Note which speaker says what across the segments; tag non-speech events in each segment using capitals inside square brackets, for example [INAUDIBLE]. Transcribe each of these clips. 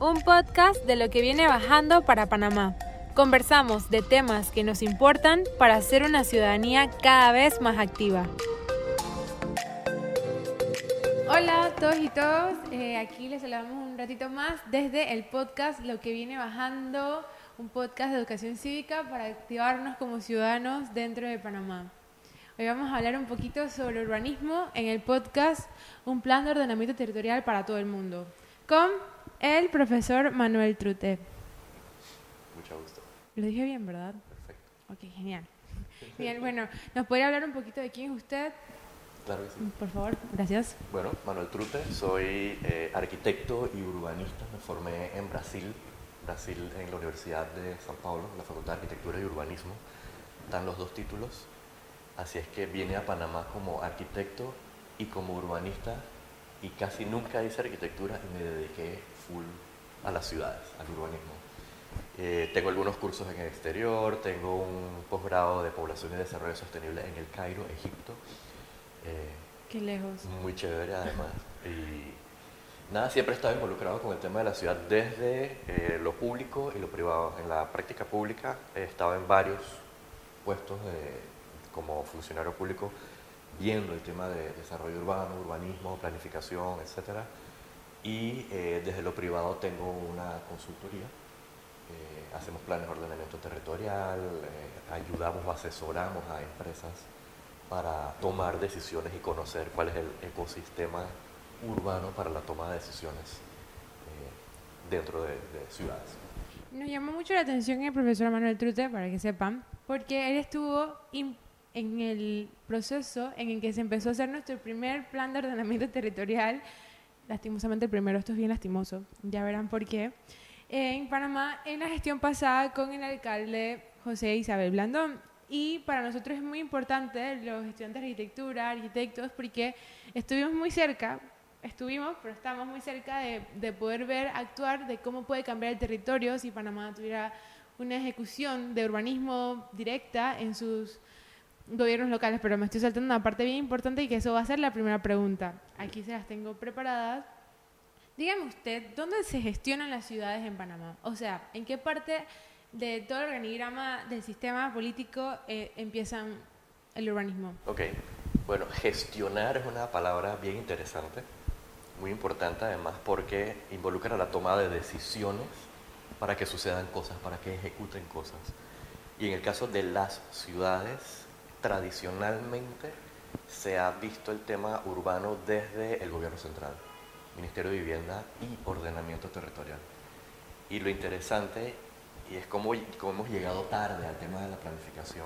Speaker 1: un podcast de lo que viene bajando para Panamá. Conversamos de temas que nos importan para hacer una ciudadanía cada vez más activa. Hola a todos y todos, eh, aquí les saludamos un ratito más desde el podcast Lo que viene bajando, un podcast de educación cívica para activarnos como ciudadanos dentro de Panamá. Hoy vamos a hablar un poquito sobre urbanismo en el podcast Un plan de ordenamiento territorial para todo el mundo, con el profesor Manuel Trute.
Speaker 2: Mucho gusto.
Speaker 1: Lo dije bien, ¿verdad?
Speaker 2: Perfecto.
Speaker 1: Ok, genial. Bien, bueno, ¿nos podría hablar un poquito de quién es usted?
Speaker 2: Claro que sí.
Speaker 1: Por favor, gracias.
Speaker 2: Bueno, Manuel Trute, soy eh, arquitecto y urbanista. Me formé en Brasil, Brasil en la Universidad de San Paulo, la Facultad de Arquitectura y Urbanismo. Dan los dos títulos. Así es que vine a Panamá como arquitecto y como urbanista y casi nunca hice arquitectura y me dediqué full a las ciudades, al urbanismo. Eh, tengo algunos cursos en el exterior, tengo un posgrado de población y desarrollo sostenible en el Cairo, Egipto. Eh,
Speaker 1: Qué lejos.
Speaker 2: muy chévere además. Y nada, siempre he estado involucrado con el tema de la ciudad desde eh, lo público y lo privado. En la práctica pública he estado en varios puestos de, como funcionario público viendo el tema de desarrollo urbano, urbanismo, planificación, etc. Y eh, desde lo privado tengo una consultoría. eh, hacemos planes de ordenamiento territorial, eh, ayudamos o asesoramos a empresas para tomar decisiones y conocer cuál es el ecosistema urbano para la toma de decisiones eh, dentro de, de ciudades.
Speaker 1: Nos llamó mucho la atención el profesor Manuel Trute, para que sepan, porque él estuvo en el proceso en el que se empezó a hacer nuestro primer plan de ordenamiento [LAUGHS] territorial. Lastimosamente el primero, esto es bien lastimoso, ya verán por qué. En Panamá, en la gestión pasada con el alcalde José Isabel Blandón. Y para nosotros es muy importante, los estudiantes de arquitectura, arquitectos, porque estuvimos muy cerca, estuvimos, pero estamos muy cerca de, de poder ver, actuar, de cómo puede cambiar el territorio si Panamá tuviera una ejecución de urbanismo directa en sus gobiernos locales. Pero me estoy saltando una parte bien importante y que eso va a ser la primera pregunta. Aquí se las tengo preparadas. Dígame usted, ¿dónde se gestionan las ciudades en Panamá? O sea, ¿en qué parte de todo el organigrama del sistema político eh, empiezan el urbanismo?
Speaker 2: Ok, bueno, gestionar es una palabra bien interesante, muy importante además porque involucra la toma de decisiones para que sucedan cosas, para que ejecuten cosas. Y en el caso de las ciudades, tradicionalmente se ha visto el tema urbano desde el gobierno central, Ministerio de Vivienda y Ordenamiento Territorial. Y lo interesante, y es como, hemos llegado tarde al tema de la planificación,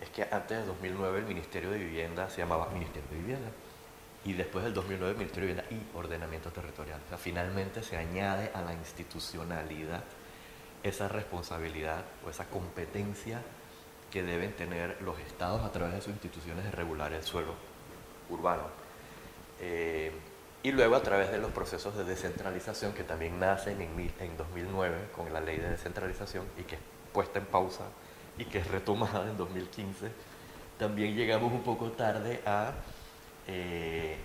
Speaker 2: es que antes de 2009 el Ministerio de Vivienda se llamaba Ministerio de Vivienda y después del 2009 el Ministerio de Vivienda y Ordenamiento Territorial. O sea, finalmente se añade a la institucionalidad esa responsabilidad o esa competencia que deben tener los estados a través de sus instituciones de regular el suelo urbano. Eh, y luego a través de los procesos de descentralización que también nacen en, mil- en 2009 con la ley de descentralización y que es puesta en pausa y que es retomada en 2015, también llegamos un poco tarde a eh,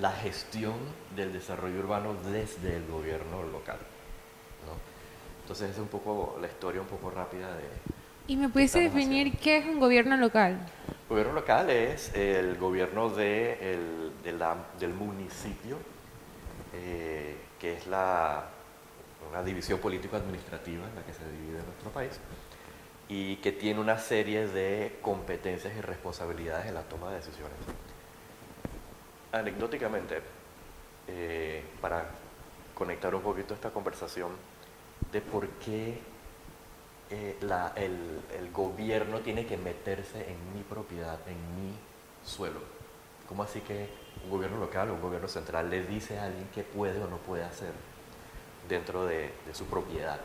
Speaker 2: la gestión del desarrollo urbano desde el gobierno local. ¿no? Entonces es un poco la historia un poco rápida de,
Speaker 1: ¿Y me pudiese definir qué es un gobierno local?
Speaker 2: Gobierno local es el gobierno de el- de la- del municipio, eh, que es la, una división político-administrativa en la que se divide nuestro país, y que tiene una serie de competencias y responsabilidades en la toma de decisiones. Anecdóticamente, eh, para conectar un poquito esta conversación de por qué eh, el gobierno tiene que meterse en mi propiedad, en mi suelo. ¿Cómo así que un gobierno local o un gobierno central le dice a alguien qué puede o no puede hacer dentro de, de su propiedad?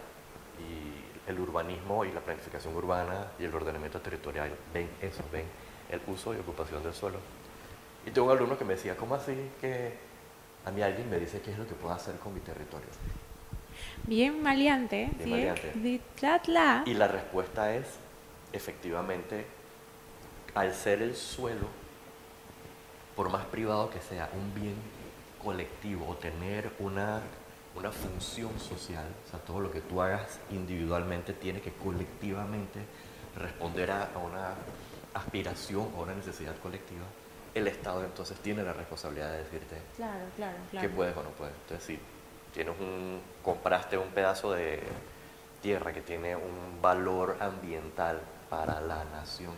Speaker 2: Y el urbanismo y la planificación urbana y el ordenamiento territorial ven eso, ven el uso y ocupación del suelo. Y tengo un alumno que me decía, ¿cómo así que a mí alguien me dice qué es lo que puedo hacer con mi territorio?
Speaker 1: Bien maleante.
Speaker 2: Bien
Speaker 1: ¿sí?
Speaker 2: maleante. Y la respuesta es, efectivamente, al ser el suelo, por más privado que sea, un bien colectivo o tener una una función social, o sea, todo lo que tú hagas individualmente tiene que colectivamente responder a, una aspiración o una necesidad colectiva, el Estado entonces tiene la responsabilidad de decirte
Speaker 1: claro, claro,
Speaker 2: qué puedes o no puedes. Entonces, tienes un, compraste un pedazo de tierra que tiene un valor ambiental para la nación,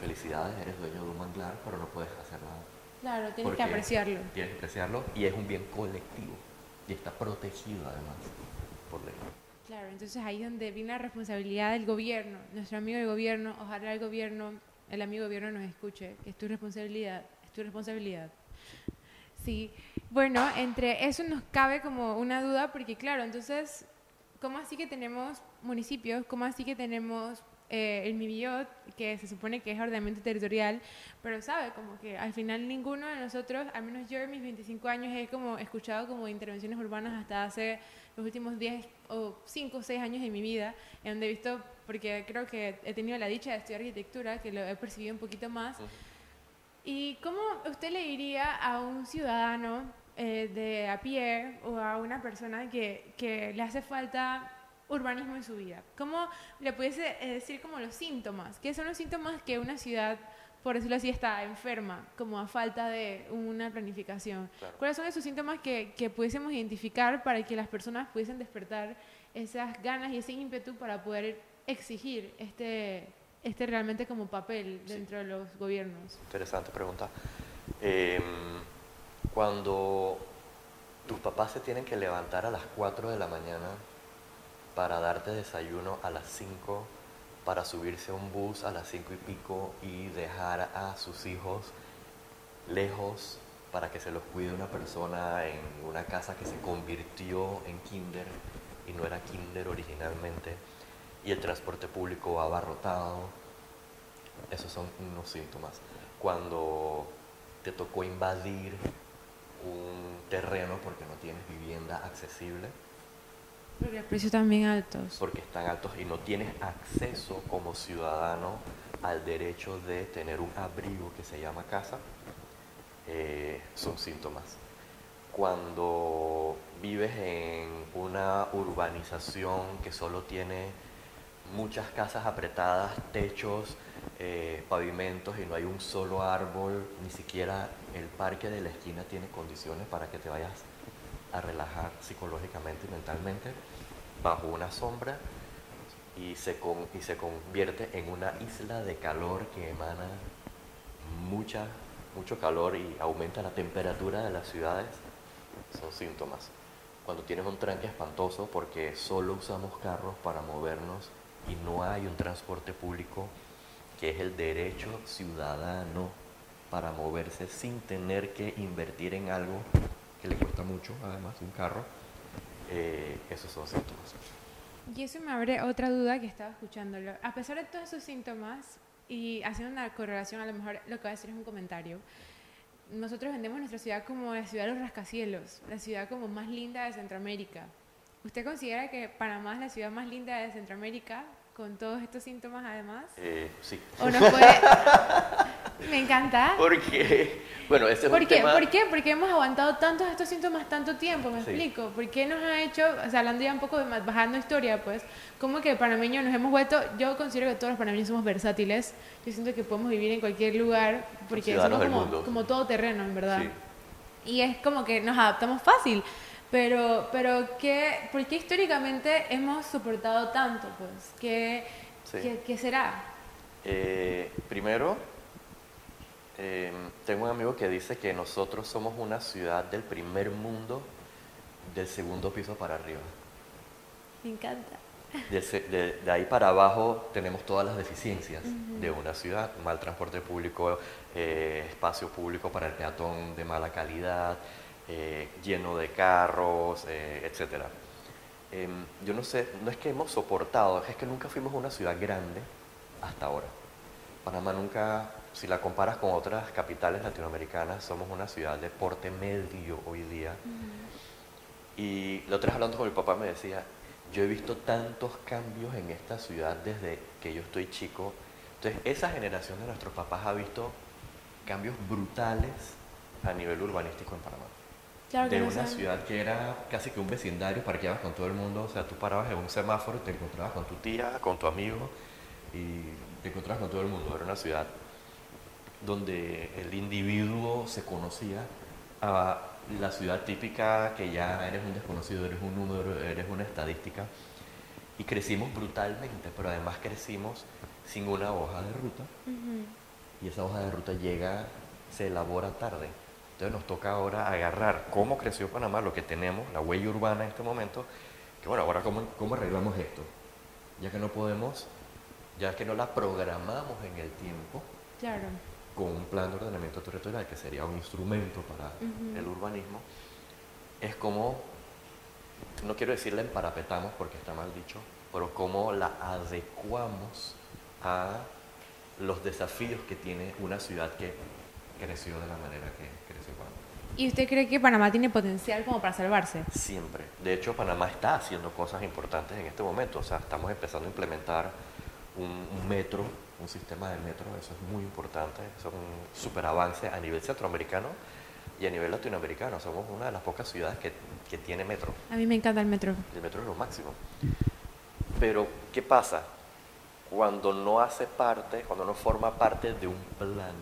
Speaker 2: felicidades, eres dueño de un manglar, pero no puedes hacer nada.
Speaker 1: Claro, tienes que apreciarlo.
Speaker 2: Tienes que apreciarlo y es un bien colectivo y está protegido además por ley.
Speaker 1: Claro, entonces ahí es donde viene la responsabilidad del gobierno, nuestro amigo del gobierno, ojalá el gobierno, el amigo gobierno nos escuche, que es tu responsabilidad, es tu responsabilidad. Sí, bueno, entre eso nos cabe como una duda, porque claro, entonces, ¿cómo así que tenemos municipios? ¿Cómo así que tenemos eh, el MIBIOT, que se supone que es ordenamiento territorial, pero sabe, como que al final ninguno de nosotros, al menos yo en mis 25 años, he como escuchado como intervenciones urbanas hasta hace los últimos 10 o 5 o 6 años de mi vida, en donde he visto, porque creo que he tenido la dicha de estudiar arquitectura, que lo he percibido un poquito más. ¿Y cómo usted le diría a un ciudadano eh, de a pie o a una persona que, que le hace falta urbanismo en su vida. ¿Cómo le pudiese eh, decir como los síntomas? ¿Qué son los síntomas que una ciudad, por decirlo así, está enferma, como a falta de una planificación? ¿Cuáles son esos síntomas que, que pudiésemos identificar para que las personas pudiesen despertar esas ganas y ese ímpetu para poder exigir este, este realmente como papel dentro de los gobiernos?
Speaker 2: Interesante pregunta. Em, cuando tus papás se tienen que levantar a las 4 de la mañana para darte desayuno a las 5, para subirse a un bus a las 5 y pico y dejar a sus hijos lejos para que se los cuide una persona en una casa que se convirtió en kinder y no era kinder originalmente y el transporte público abarrotado. Esos son unos síntomas. Cuando te tocó invadir un terreno porque no tienes vivienda accesible,
Speaker 1: porque los precios también altos.
Speaker 2: Porque están altos y no tienes acceso como ciudadano al derecho de tener un abrigo que se llama casa, eh, son síntomas. Cuando vives en una urbanización que solo tiene muchas casas apretadas, techos, eh, pavimentos y no hay un solo árbol, ni siquiera el parque de la esquina tiene condiciones para que te vayas a relajar psicológicamente y mentalmente bajo una sombra y se, y se convierte en una isla de calor que emana mucha, mucho calor y aumenta la temperatura de las ciudades, son síntomas. Cuando tienes un tranque espantoso porque solo usamos carros para movernos y no hay un transporte público que es el derecho ciudadano para moverse sin tener que invertir en algo que le cuesta mucho, además, un carro, eh, esos son síntomas.
Speaker 1: Y eso me abre otra duda que estaba escuchándolo. A pesar de todos esos síntomas, y haciendo una correlación, a lo mejor lo que voy a decir es un comentario, nosotros vendemos nuestra ciudad como la ciudad de los rascacielos, la ciudad como más linda de Centroamérica. ¿Usted considera que Panamá es la ciudad más linda de Centroamérica? con todos estos síntomas además?
Speaker 2: Eh, sí.
Speaker 1: ¿O no puede? [LAUGHS] Me encanta.
Speaker 2: Porque, bueno, ese es
Speaker 1: ¿Por
Speaker 2: un
Speaker 1: qué?
Speaker 2: tema...
Speaker 1: ¿Por qué? Porque hemos aguantado tantos estos síntomas tanto tiempo, me explico. ¿Por qué nos ha hecho, o sea, hablando ya un poco de bajando historia, pues, como que panameños nos hemos vuelto, yo considero que todos los panameños somos versátiles, yo siento que podemos vivir en cualquier lugar, porque somos como, como todo terreno, en verdad. Y es como que nos adaptamos fácil. Pero, pero ¿qué, ¿por qué históricamente hemos soportado tanto? Pues? ¿Qué, ¿qué, será?
Speaker 2: Eh, primero, em, tengo un amigo que dice que nosotros somos una ciudad del primer mundo del segundo piso para arriba.
Speaker 1: Me encanta.
Speaker 2: De, de, ahí para abajo tenemos todas las deficiencias de una ciudad, mal transporte público, eh, espacio público para el peatón de mala calidad, eh, lleno de carros, eh, etc. Em, yo no sé, no es que hemos soportado, es que nunca fuimos una ciudad grande hasta ahora. Panamá nunca, si la comparas con otras capitales latinoamericanas, somos una ciudad de porte medio hoy día. Y la otra vez hablando con mi papá me decía, yo he visto tantos cambios en esta ciudad desde que yo estoy chico. Entonces, esa generación de nuestros papás ha visto cambios brutales a nivel urbanístico en Panamá.
Speaker 1: Claro
Speaker 2: de
Speaker 1: no
Speaker 2: una ciudad que era casi que un vecindario, parqueabas con todo el mundo, o sea, tú parabas en un semáforo y te encontrabas con tu tía, con tu amigo y te encontrabas con todo el mundo. Era una ciudad donde el individuo se conocía a la ciudad típica que ya eres un desconocido, eres un número, eres una estadística. Y crecimos brutalmente, pero además crecimos sin una hoja de ruta
Speaker 1: Ujú.
Speaker 2: y esa hoja de ruta llega, se elabora tarde. Entonces nos toca ahora agarrar cómo creció Panamá, lo que tenemos, la huella urbana en este momento, que bueno, ahora cómo, cómo arreglamos esto, ya que no podemos, ya que no la programamos en el tiempo
Speaker 1: Claro.
Speaker 2: con un plan de ordenamiento territorial, que sería un instrumento para el urbanismo, es como, no quiero decir la emparapetamos porque está mal dicho, pero cómo la adecuamos a los desafíos que tiene una ciudad que creció de la manera que creció Panamá.
Speaker 1: ¿Y usted cree que Panamá tiene potencial como para salvarse?
Speaker 2: Siempre. De hecho, Panamá está haciendo cosas importantes en este momento. O sea, estamos empezando a implementar un, un metro, un sistema de metro. Eso es muy importante. Eso es un super avance a nivel centroamericano y a nivel latinoamericano. Somos una de las pocas ciudades que, que tiene metro.
Speaker 1: A mí me encanta el metro.
Speaker 2: El metro es lo máximo. Pero, ¿qué pasa? Cuando no hace parte, cuando no forma parte de un plan,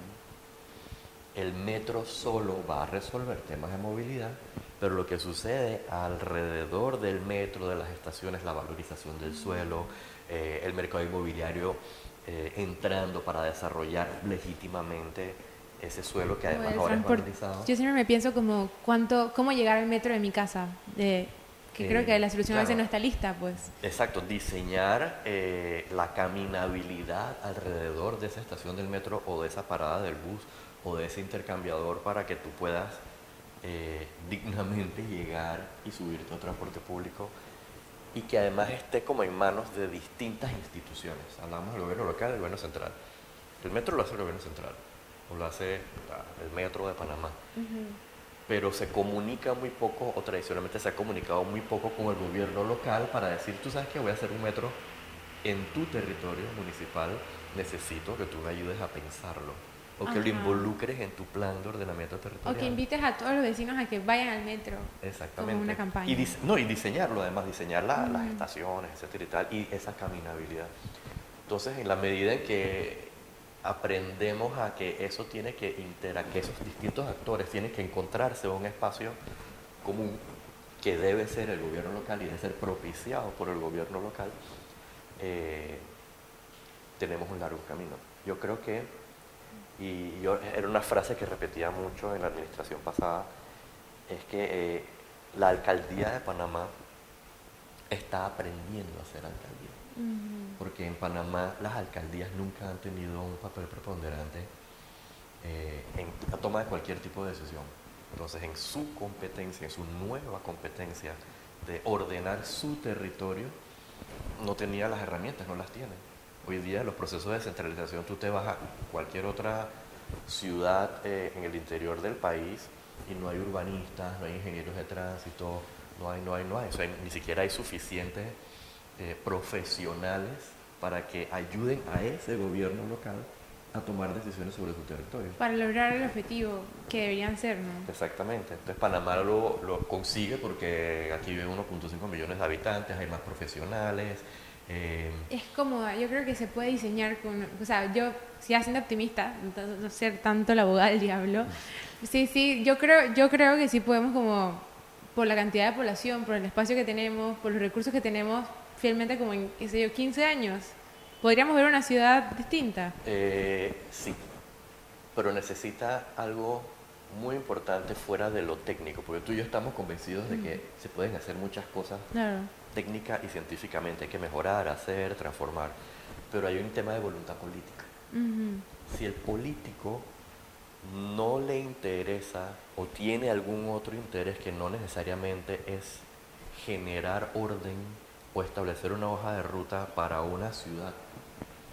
Speaker 2: el metro solo va a resolver temas de movilidad, pero lo que sucede alrededor del metro, de las estaciones, la valorización del suelo, eh, el mercado inmobiliario eh, entrando para desarrollar legítimamente ese suelo que además ahora es valorizado.
Speaker 1: Yo siempre me pienso como cuánto, cómo llegar al metro de mi casa. De, que
Speaker 2: Eh,
Speaker 1: creo que la solución a veces
Speaker 2: claro.
Speaker 1: no está lista, pues.
Speaker 2: Exacto, diseñar eh, la caminabilidad alrededor de esa estación del metro o de esa parada del bus o de ese intercambiador para que tú puedas eh, dignamente llegar y subirte a un transporte público y que además esté como en manos de distintas instituciones. Hablamos del gobierno local y del gobierno central. El metro lo hace el gobierno central o lo hace ah, el metro de Panamá pero se comunica muy poco o tradicionalmente se ha comunicado muy poco con el gobierno local para decir, tú sabes que voy a hacer un metro en tu territorio municipal, necesito que tú me ayudes a pensarlo o que lo
Speaker 1: Ajá.
Speaker 2: involucres en tu plan de ordenamiento
Speaker 1: O
Speaker 2: territorial.
Speaker 1: que invites a todos los vecinos a que vayan al metro.
Speaker 2: Exactamente.
Speaker 1: como una campaña.
Speaker 2: Y, no, y diseñarlo además, diseñar la- las estaciones, etcétera y tal, y esa caminabilidad. Entonces, en la medida en que aprendemos a que eso tiene que intera- que esos distintos actores tienen que encontrarse en un espacio común que debe ser el gobierno local y debe ser propiciado por el gobierno local, eh, tenemos un largo camino. Yo creo que, y yo, era una frase que repetía mucho en la administración pasada, es que eh, la alcaldía de Panamá está aprendiendo a ser alcaldía. Porque en Panamá las alcaldías nunca han tenido un papel preponderante eh, en la toma de cualquier tipo de decisión. Entonces, en su competencia, en su nueva competencia de ordenar su territorio, no tenía las herramientas, no las tiene. Hoy día los procesos de descentralización, tú te vas a cualquier otra ciudad eh, en el interior del país y no hay urbanistas, no hay ingenieros de tránsito, no hay, no hay, no hay. O sea, ni siquiera hay suficientes eh, profesionales para que ayuden a ese gobierno local a tomar decisiones sobre su territorio.
Speaker 1: Para lograr el objetivo que deberían ser, ¿no?
Speaker 2: Exactamente. Entonces Panamá lo, lo consigue porque aquí viven 1.5 millones de habitantes, hay más profesionales. Eh,
Speaker 1: Es cómoda, yo creo que se puede diseñar con, o sea, yo, si siendo optimista, no ser tanto la abogada del diablo, sí, sí, yo creo, yo creo que sí podemos como, por la cantidad de población, por el espacio que tenemos, por los recursos que tenemos, fielmente como en, qué sé yo, 15 años, podríamos ver una ciudad distinta.
Speaker 2: eh, sí, pero necesita algo muy importante fuera de lo técnico, porque tú y yo estamos convencidos de que se pueden hacer muchas cosas
Speaker 1: Claro.
Speaker 2: Técnica y científicamente, hay que mejorar, hacer, transformar, pero hay un tema de voluntad política. Si el político no le interesa o tiene algún otro interés que no necesariamente es generar orden o establecer una hoja de ruta para una ciudad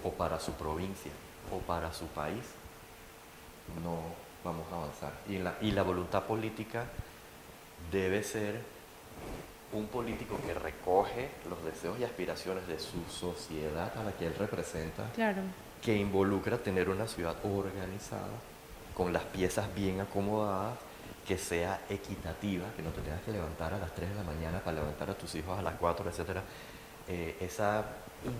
Speaker 2: o para su provincia o para su país, no vamos a avanzar. Y la, y la voluntad política debe ser un político que recoge los deseos y aspiraciones de su sociedad a la que él representa
Speaker 1: Claro.
Speaker 2: que involucra tener una ciudad organizada, con las piezas bien acomodadas, que sea equitativa, que no te tengas que levantar a las 3 de la mañana para levantar a tus hijos a las 4, etcétera. Eh, esa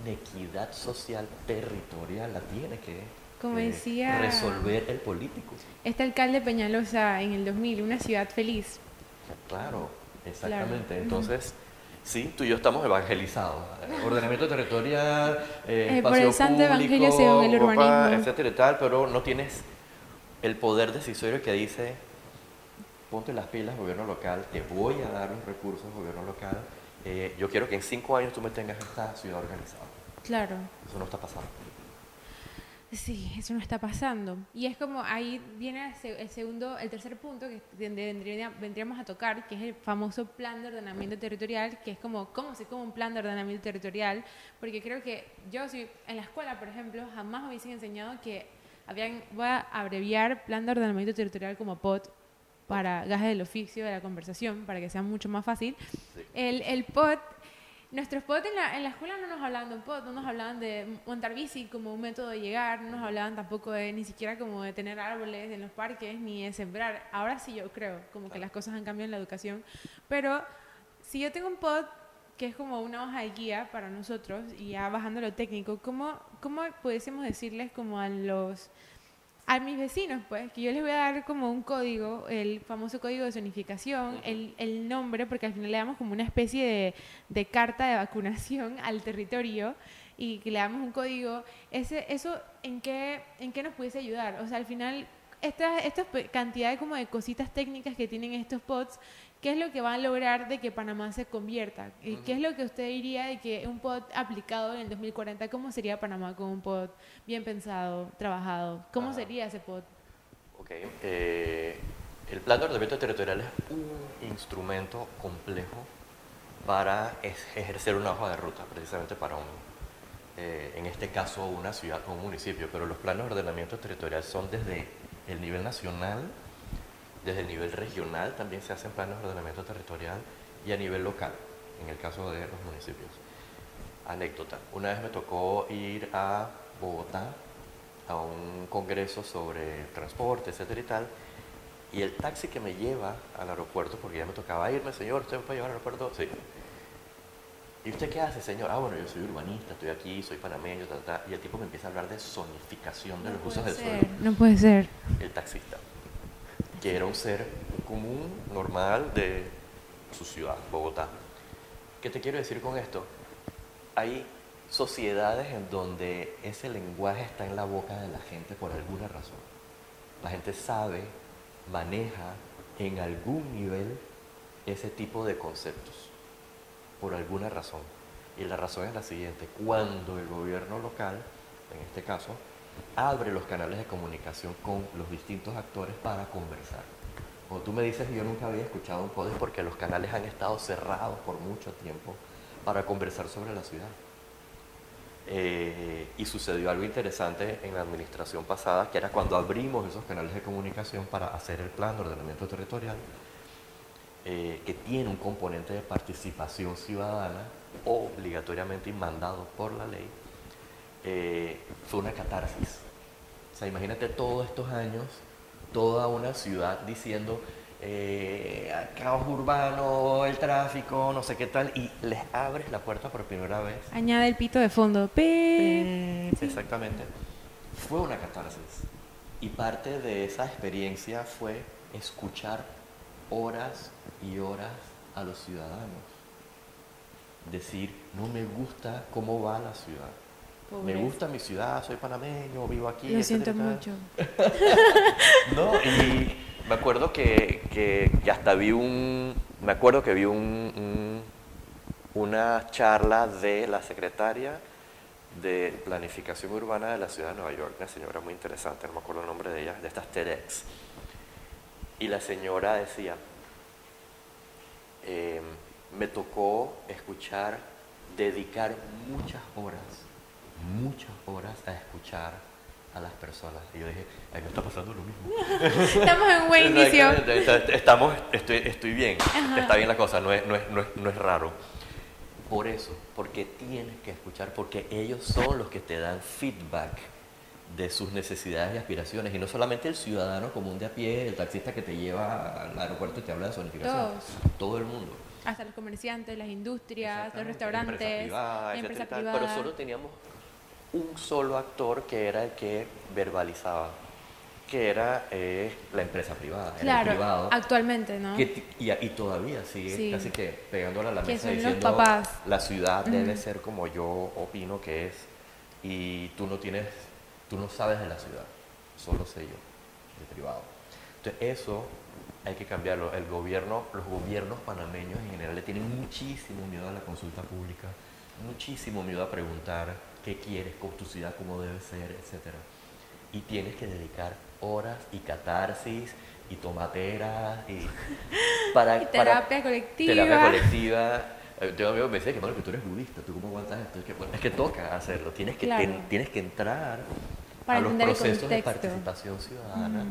Speaker 2: inequidad social territorial la tiene que
Speaker 1: Como
Speaker 2: eh,
Speaker 1: decía-
Speaker 2: resolver el político.
Speaker 1: Este alcalde Peñalosa en el 2000, una ciudad feliz.
Speaker 2: Claro, exactamente.
Speaker 1: Claro.
Speaker 2: Entonces, sí, tú y yo estamos evangelizados. Ordenamiento territorial, eh,
Speaker 1: Eh, por
Speaker 2: espacio
Speaker 1: el santo
Speaker 2: público,
Speaker 1: según el urbanismo.
Speaker 2: etcétera y tal, pero no tienes el poder decisorio que dice, ponte las pilas, gobierno local, te voy a dar los recursos, gobierno local. Eh, yo quiero que en cinco años tú me tengas esta ciudad organizada.
Speaker 1: Claro.
Speaker 2: Eso no está pasando.
Speaker 1: Sí, eso no está pasando. Y es como ahí viene el, se- el segundo, el tercer punto que vendríamos a tocar, que es el famoso plan de ordenamiento territorial, que es como cómo se come un plan de ordenamiento territorial, porque creo que yo si en la escuela, por ejemplo, jamás me hubiesen enseñado que habían, voy a abreviar plan de ordenamiento territorial como POT para gajes del oficio de la conversación, para que sea mucho más fácil. El POT Nuestros POT en la, en la escuela no nos hablaban de un POT, no nos hablaban de montar bici como un método de llegar, no nos hablaban tampoco de ni siquiera como de tener árboles en los parques ni de sembrar. Ahora sí yo creo, como que las cosas han cambiado en la educación. Pero si yo tengo un POT que es como una hoja de guía para nosotros y ya bajando lo técnico, ¿cómo, cómo pudiésemos decirles como a los a mis vecinos, pues, que yo les voy a dar como un código, el famoso código de zonificación, el, el nombre, porque al final le damos como una especie de, de carta de vacunación [LAUGHS] al territorio y que le damos un código. Ese, ¿Eso en qué, en qué nos pudiese ayudar? O sea, al final, esta, esta cantidad de, como de cositas técnicas que tienen estos pods, ¿qué es lo que va a lograr de que Panamá se convierta? ¿Y ¿Qué es lo que usted diría de que un pod aplicado en el 2040, cómo sería Panamá con un pod bien pensado, trabajado? ¿Cómo sería ese pod?
Speaker 2: Ok, eh, el plan de ordenamiento territorial es un instrumento complejo para ejercer una hoja de ruta, precisamente para un, eh, en este caso, una ciudad o un municipio, pero los planes de ordenamiento territorial son desde el nivel nacional, desde el nivel regional también se hacen planes de ordenamiento territorial y a nivel local, en el caso de los municipios. Anécdota, una vez me tocó ir a Bogotá a un congreso sobre transporte, etcétera y tal, y el taxi que me lleva al aeropuerto, porque ya me tocaba irme, señor, ¿usted me puede llevar al aeropuerto? Sí. ¿Y usted qué hace, señor? Ah, bueno, yo soy urbanista, estoy aquí, soy panameño, ta, ta, ta. y el tipo me empieza a hablar de zonificación de los usos del suelo
Speaker 1: No puede ser.
Speaker 2: el taxista, que era un ser común, normal de su ciudad, Bogotá. ¿Qué te quiero decir con esto? Hay sociedades en donde ese lenguaje está en la boca de la gente por alguna razón. La gente sabe, maneja en algún nivel ese tipo de conceptos, por alguna razón. Y la razón es la siguiente, cuando el gobierno local, en este caso, abre los canales de comunicación con los distintos actores para conversar. Cuando tú me dices yo nunca había escuchado un pod es porque los canales han estado cerrados por mucho tiempo para conversar sobre la ciudad. Eh, y sucedió algo interesante en la administración pasada, que era cuando abrimos esos canales de comunicación para hacer el plan de ordenamiento territorial, eh, que tiene un componente de participación ciudadana, obligatoriamente mandado por la ley, eh, fue una catarsis. O sea, imagínate todos estos años, toda una ciudad diciendo, eh, caos urbano, el tráfico, no sé qué tal, y les abres la puerta por primera vez.
Speaker 1: Añade el pito de fondo. Pi. Sí.
Speaker 2: Exactamente. Fue una catarsis. Y parte de esa experiencia fue escuchar horas y horas a los ciudadanos. Decir, no me gusta cómo va la ciudad. Me gusta mi ciudad, soy panameño, vivo aquí.
Speaker 1: Lo siento mucho. [LAUGHS]
Speaker 2: no, y me acuerdo que, que, que hasta vi un, me acuerdo que vi un, un- una charla de la secretaria de Planificación Urbana de la Ciudad de Nueva York, una señora muy interesante, no me acuerdo el nombre de ella, de estas TEDx. Y la señora decía, eh, me tocó escuchar, dedicar muchas horas, muchas horas a escuchar a las personas. Y yo dije, a mí me está pasando lo mismo. [LAUGHS]
Speaker 1: Estamos en buen inicio.
Speaker 2: Estamos, estoy, estoy bien,
Speaker 1: Ajá.
Speaker 2: está bien la cosa, no es, no, es, no, es, no es raro. Por eso, porque tienes que escuchar, porque ellos son los que te dan feedback de sus necesidades y aspiraciones. Y no solamente el ciudadano común de a pie, el taxista que te lleva al aeropuerto y te habla de zonificación.
Speaker 1: Todos.
Speaker 2: Todo el mundo.
Speaker 1: Hasta los comerciantes, las industrias, los restaurantes,
Speaker 2: empresa privada,
Speaker 1: la
Speaker 2: etcétera
Speaker 1: empresa privada.
Speaker 2: Pero solo teníamos un solo actor que era el que verbalizaba, que era eh, la empresa privada, era el
Speaker 1: Claro,
Speaker 2: privado.
Speaker 1: actualmente, ¿no?
Speaker 2: que y, y todavía sigue
Speaker 1: Sí.
Speaker 2: casi que pegándola a la mesa diciendo
Speaker 1: papás.
Speaker 2: la ciudad debe ser como yo opino que es y tú no tienes tú no sabes de la ciudad solo sé yo el privado entonces eso hay que cambiarlo el gobierno los gobiernos panameños en general le tienen muchísimo miedo a la consulta pública muchísimo miedo a preguntar qué quieres con tu ciudad cómo debe ser etcétera y tienes que dedicar horas y catarsis y tomateras y [LAUGHS] para,
Speaker 1: Y
Speaker 2: para-
Speaker 1: terapia colectiva.
Speaker 2: terapia colectiva Eh, amigos que me dicen que, bueno, que tú eres budista, ¿tú cómo aguantas esto? Es que, bueno, es que toca hacerlo, tienes que,
Speaker 1: Claro.
Speaker 2: ten- tienes que entrar
Speaker 1: Para
Speaker 2: a los procesos de participación ciudadana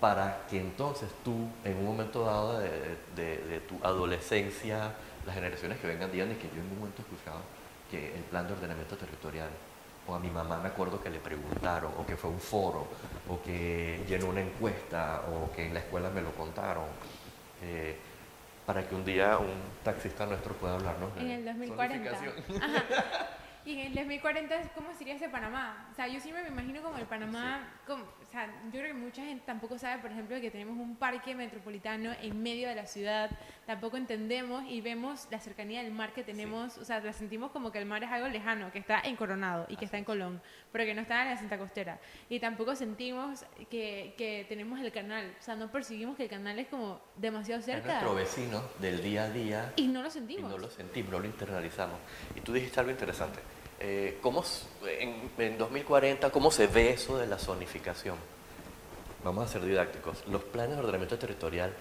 Speaker 2: para que entonces tú, en un momento dado de, de- de tu adolescencia, las generaciones que vengan digan de que yo en un momento escuchaba que el plan de ordenamiento territorial, o a mi mamá me acuerdo que le preguntaron, o que fue un foro, o que llenó una encuesta, o que en la escuela me lo contaron, eh, para que un día un taxista nuestro pueda hablarnos de
Speaker 1: En el 2040.
Speaker 2: zonificación.
Speaker 1: Ajá. Y en el 2040, ¿cómo sería ese Panamá? O sea, yo siempre me imagino como el Panamá, como, o sea, yo creo que mucha gente tampoco sabe, por ejemplo, que tenemos un parque metropolitano en medio de la ciudad, tampoco entendemos y vemos la cercanía del mar que tenemos, o sea, la sentimos como que el mar es algo lejano, que está en Coronado y que está en Colón, pero que no está en la Santa Costera. Y tampoco sentimos que, que tenemos el canal, o sea, no percibimos que el canal es como demasiado
Speaker 2: Es
Speaker 1: cerca
Speaker 2: nuestro vecino del día a día
Speaker 1: y no lo
Speaker 2: y
Speaker 1: sentimos.
Speaker 2: no lo sentimos, no lo internalizamos. Y tú dijiste algo interesante. Eh, ¿cómo, en, en 2040, ¿cómo se ve eso de la zonificación? Vamos a ser didácticos. Los planes de ordenamiento territorial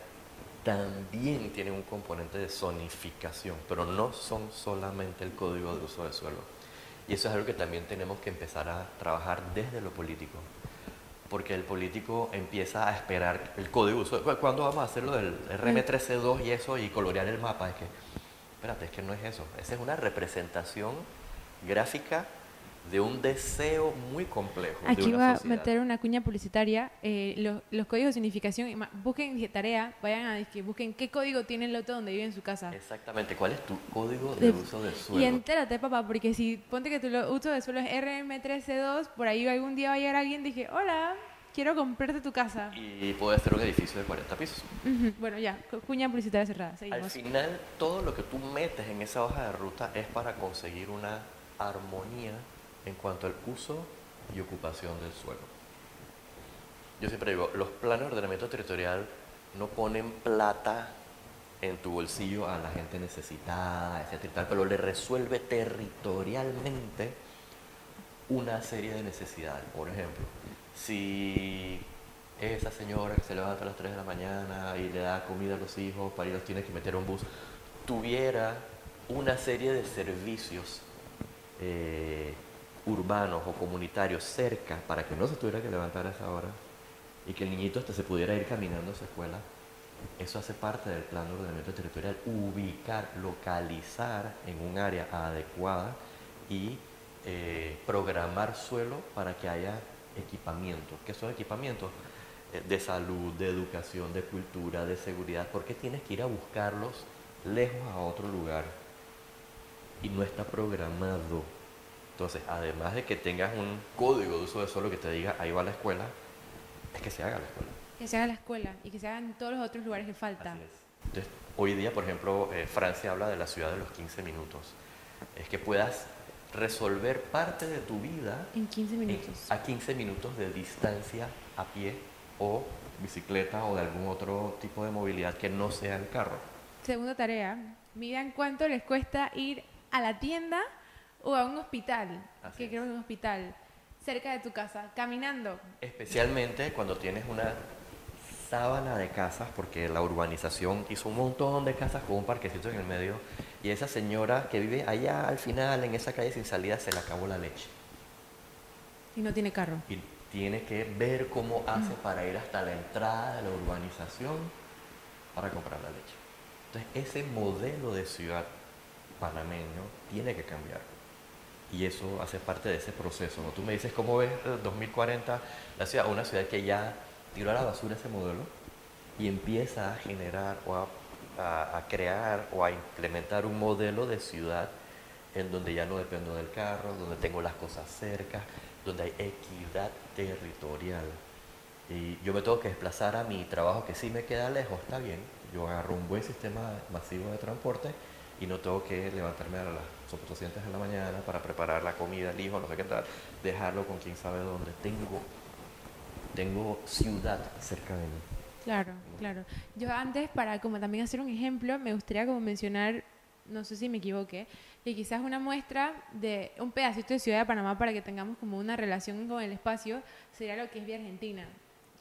Speaker 2: también tienen un componente de zonificación, pero no son solamente el código de uso de suelo. Y eso es algo que también tenemos que empezar a trabajar desde lo político. Porque el político empieza a esperar el código de uso. ¿Cuándo vamos a hacer lo del RM13.2 y eso y colorear el mapa? Es que, espérate, es que no es eso. Esa es una representación gráfica de un deseo muy complejo. de
Speaker 1: Aquí va a meter una cuña publicitaria. eh, los, los códigos de significación, y busquen de tarea, vayan a que busquen qué código tiene el lote donde vive en su casa.
Speaker 2: Exactamente. ¿Cuál es tu código de,
Speaker 1: De-
Speaker 2: uso del
Speaker 1: Y
Speaker 2: suelo?
Speaker 1: entérate, papá, porque si ponte que tu uso de suelo es RM13.2, por ahí algún día va a llegar alguien y dije, hola, quiero comprarte tu casa.
Speaker 2: Y puede ser un edificio de 40 pisos.
Speaker 1: Ujú, Bueno, ya, cu- cuña publicitaria cerrada.
Speaker 2: Al
Speaker 1: Seguimos.
Speaker 2: final, todo lo que tú metes en esa hoja de ruta es para conseguir una armonía en cuanto al uso y ocupación del suelo. Yo siempre digo, los planes de ordenamiento territorial no ponen plata en tu bolsillo a la gente necesitada, etcétera, pero le resuelve territorialmente una serie de necesidades. Por ejemplo, si esa señora que se levanta a las 3 de la mañana y le da comida a los hijos para ir tiene que meter un bus, tuviera una serie de servicios eh, urbanos o comunitarios cerca para que no se tuviera que levantar a esa hora y que el niñito hasta se pudiera ir caminando a su escuela, eso hace parte del plan de ordenamiento territorial, ubicar, localizar en un área adecuada y eh, programar suelo para que haya equipamientos. ¿Qué son equipamientos? Eh, de salud, de educación, de cultura, de seguridad. ¿Por qué tienes que ir a buscarlos lejos a otro lugar? Y no está programado. Entonces, además de que tengas un código de uso de suelo que te diga ahí va la escuela, es que se haga la escuela.
Speaker 1: Que se haga la escuela y que se haga en todos los otros lugares que falta.
Speaker 2: Entonces, hoy día, por ejemplo, eh, Francia habla de la ciudad de los 15 minutos. Es que puedas resolver parte de tu vida
Speaker 1: En 15
Speaker 2: en-
Speaker 1: minutos.
Speaker 2: a 15 minutos de distancia a pie o bicicleta o de algún otro tipo de movilidad que no sea el carro.
Speaker 1: Segunda tarea, midan cuánto les cuesta ir a la tienda o a un hospital,
Speaker 2: Así
Speaker 1: que
Speaker 2: es.
Speaker 1: creo que es un hospital, cerca de tu casa, caminando.
Speaker 2: Especialmente cuando tienes una sábana de casas, porque la urbanización hizo un montón de casas con un parquecito en el medio, y esa señora que vive allá al final, en esa calle sin salida, se le acabó la leche.
Speaker 1: Y no tiene carro.
Speaker 2: Y tiene que ver cómo hace para ir hasta la entrada de la urbanización para comprar la leche. Entonces, ese modelo de ciudad panameño tiene que cambiar. y eso hace parte de ese proceso. ¿no? Tú me dices cómo ves el 2040 la ciudad, una ciudad que ya tiró a la basura ese modelo y empieza a generar o a, a, crear o a implementar un modelo de ciudad en donde ya no dependo del carro, donde tengo las cosas cerca, donde hay equidad territorial. Y yo me tengo que desplazar a mi trabajo que sí me queda lejos, está bien. Yo agarro un buen sistema masivo de transporte y no tengo que levantarme a las 800 de la mañana para preparar la comida, el hijo, no sé qué tal, dejarlo con quién sabe dónde. Tengo, tengo ciudad cerca de mí.
Speaker 1: Claro, claro. Yo antes, para como también hacer un ejemplo, me gustaría como mencionar, no sé si me equivoqué, que quizás una muestra de un pedacito de Ciudad de Panamá para que tengamos como una relación con el espacio sería lo que es Vía Argentina,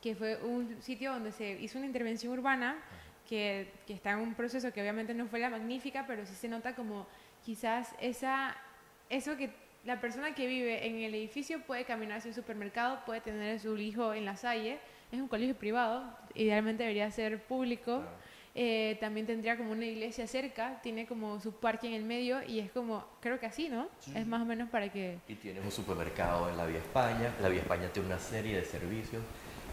Speaker 1: que fue un sitio donde se hizo una intervención urbana que, que está en un proceso que obviamente no fue la magnífica, pero sí se nota como quizás esa, eso que la persona que vive en el edificio puede caminar hacia un supermercado, puede tener a su hijo en la salle, es un colegio privado, idealmente debería ser público. Eh, también tendría como una iglesia cerca, tiene como su parque en el medio y es como, creo que así, ¿no? Es más o menos para que...
Speaker 2: Y tienes un supermercado en la Vía España, la Vía España tiene una serie de servicios.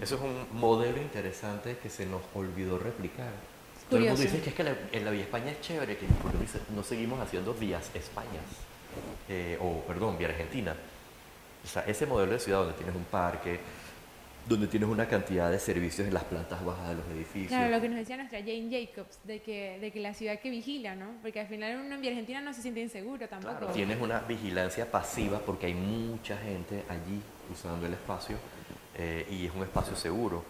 Speaker 2: Eso es un modelo interesante que se nos olvidó replicar. Todo el mundo dice que es que la, en la Vía España es chévere, que no seguimos haciendo vías Españas, eh, o perdón, Vía Argentina. O sea, ese modelo de ciudad donde tienes un parque, donde tienes una cantidad de servicios en las plantas bajas de los edificios.
Speaker 1: Claro, lo que nos decía nuestra Jane Jacobs, de que, de que la ciudad que vigila, ¿no? Porque al final uno en Argentina no se siente inseguro tampoco.
Speaker 2: Claro, tienes una vigilancia pasiva porque hay mucha gente allí usando el espacio eh, y es un espacio seguro.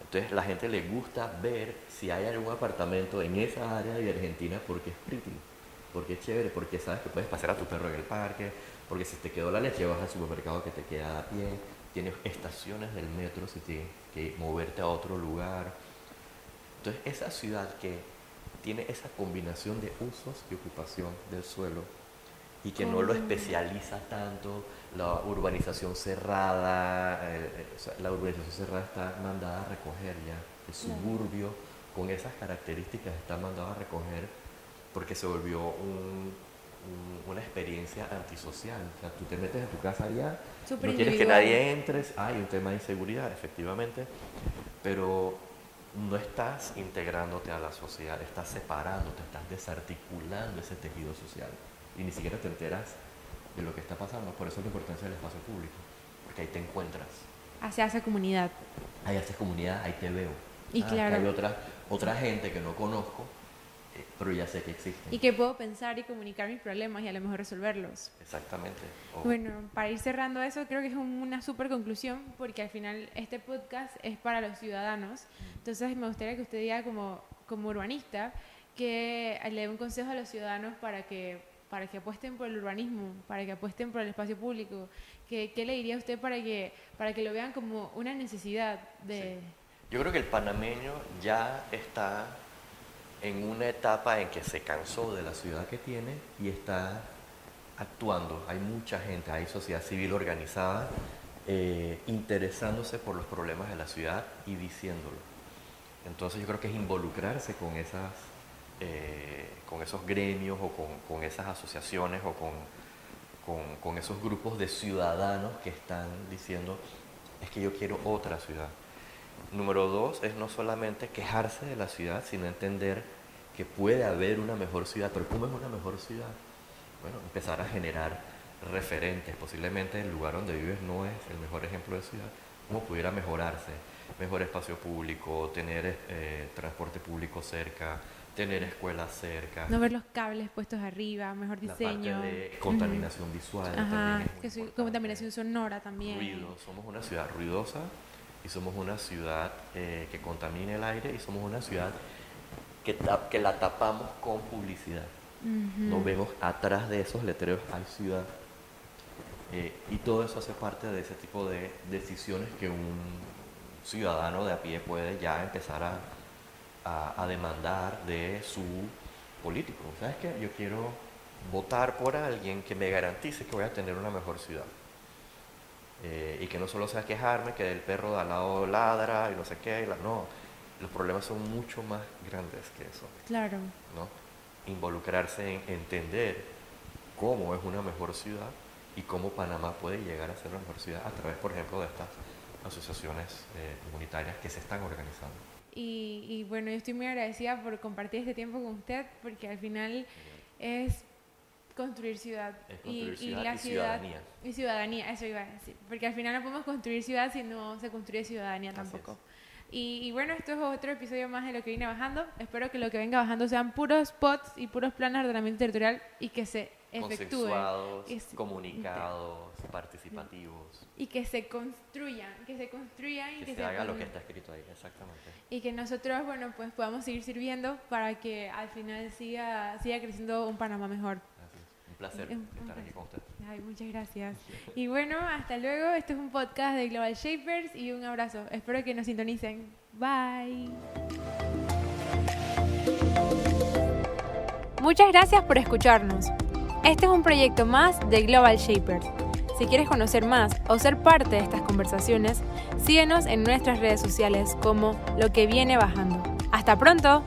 Speaker 2: Entonces la gente le gusta ver si hay algún apartamento en esa área de Argentina porque es pretty, porque es chévere, porque sabes que puedes pasear a tu perro en el parque, porque si te quedó la leche vas al supermercado que te queda pie tienes estaciones del metro si tienes que moverte a otro lugar. Entonces, esa ciudad que tiene esa combinación de usos y ocupación del suelo y que no lo especializa tanto, la urbanización cerrada, eh, la urbanización cerrada está mandada a recoger ya, el suburbio con esas características está mandado a recoger porque se volvió un, una experiencia antisocial. O sea, tú te metes en tu casa allá, no quieres que nadie entre, hay un tema de inseguridad, efectivamente, pero no estás integrándote a la sociedad, estás separándote, estás desarticulando ese tejido social y ni siquiera te enteras de lo que está pasando. Por eso es la importancia del espacio público, porque ahí te encuentras.
Speaker 1: Así hace comunidad.
Speaker 2: Ahí haces comunidad, ahí te veo.
Speaker 1: Y
Speaker 2: Ah,
Speaker 1: claro.
Speaker 2: hay otra, otra gente que no conozco, eh, pero ya sé que existen.
Speaker 1: Y que puedo pensar y comunicar mis problemas y a lo mejor resolverlos.
Speaker 2: Exactamente. O-
Speaker 1: Bueno, para ir cerrando eso, creo que es un- una super conclusión, porque al final este podcast es para los ciudadanos. Entonces me gustaría que usted diga como, como urbanista que le dé un consejo a los ciudadanos para que, para que apuesten por el urbanismo, para que apuesten por el espacio público. ¿Qué, qué le diría a usted para que, para que lo vean como una necesidad de...
Speaker 2: Yo creo que el panameño ya está en una etapa en que se cansó de la ciudad que tiene y está actuando. Hay mucha gente, hay sociedad civil organizada eh, interesándose por los problemas de la ciudad y diciéndolo. Entonces yo creo que es involucrarse con, esas, eh, con esos gremios o con, con esas asociaciones o con, con, esos grupos de ciudadanos que están diciendo, es que yo quiero otra ciudad. Número dos es no solamente quejarse de la ciudad, sino entender que puede haber una mejor ciudad. Pero ¿cómo es una mejor ciudad? Bueno, empezar a generar referentes. Posiblemente el lugar donde vives no es el mejor ejemplo de ciudad. ¿Cómo pudiera mejorarse? Mejor espacio público, tener eh, transporte público cerca, tener escuelas cerca.
Speaker 1: No ver los cables puestos arriba, mejor
Speaker 2: La parte
Speaker 1: diseño.
Speaker 2: de contaminación visual
Speaker 1: Ajá,
Speaker 2: también es muy
Speaker 1: que soy- contaminación sonora también.
Speaker 2: Ruido. Somos una ciudad ruidosa y somos una ciudad eh, que contamina el aire y somos una ciudad que, tap- que la tapamos con publicidad.
Speaker 1: Ujú.
Speaker 2: No vemos atrás de esos letreros hay ciudad. Eh, y todo eso hace parte de ese tipo de decisiones que un ciudadano de a pie puede ya empezar a, a- a demandar de su político. ¿Sabes qué? Yo quiero votar por alguien que me garantice que voy a tener una mejor ciudad. Eh, y que no solo sea quejarme que el perro de al lado ladra y no sé qué. y la- no, los problemas son mucho más grandes que eso.
Speaker 1: Claro.
Speaker 2: ¿no? Involucrarse en entender cómo es una mejor ciudad y cómo Panamá puede llegar a ser una mejor ciudad a través, por ejemplo, de estas asociaciones eh, comunitarias que se están organizando.
Speaker 1: Y, y, bueno, yo estoy muy agradecida por compartir este tiempo con usted, porque al final es construir ciudad.
Speaker 2: y, la ciudad, ciudadanía.
Speaker 1: Y ciudadanía, eso iba a decir. Porque al final no podemos construir ciudad si no se construye ciudadanía tampoco. Y, bueno, esto es otro episodio más de lo que viene bajando. Espero que lo que venga bajando sean puros spots y puros planes de ordenamiento territorial y que se efectúen.
Speaker 2: comunicados, participativos.
Speaker 1: Y que se construyan, que se construyan
Speaker 2: y que, se, haga lo que está escrito ahí, exactamente.
Speaker 1: Y que nosotros, bueno, pues podamos seguir sirviendo para que al final siga, siga creciendo un Panamá mejor
Speaker 2: placer estar aquí con usted.
Speaker 1: Muchas gracias. Y bueno, hasta luego. Este es un podcast de Global Shapers y un abrazo. Espero que nos sintonicen. Bye. Muchas gracias por escucharnos. Este es un proyecto más de Global Shapers. Si quieres conocer más o ser parte de estas conversaciones, síguenos en nuestras redes sociales como Lo que viene bajando. ¡Hasta pronto!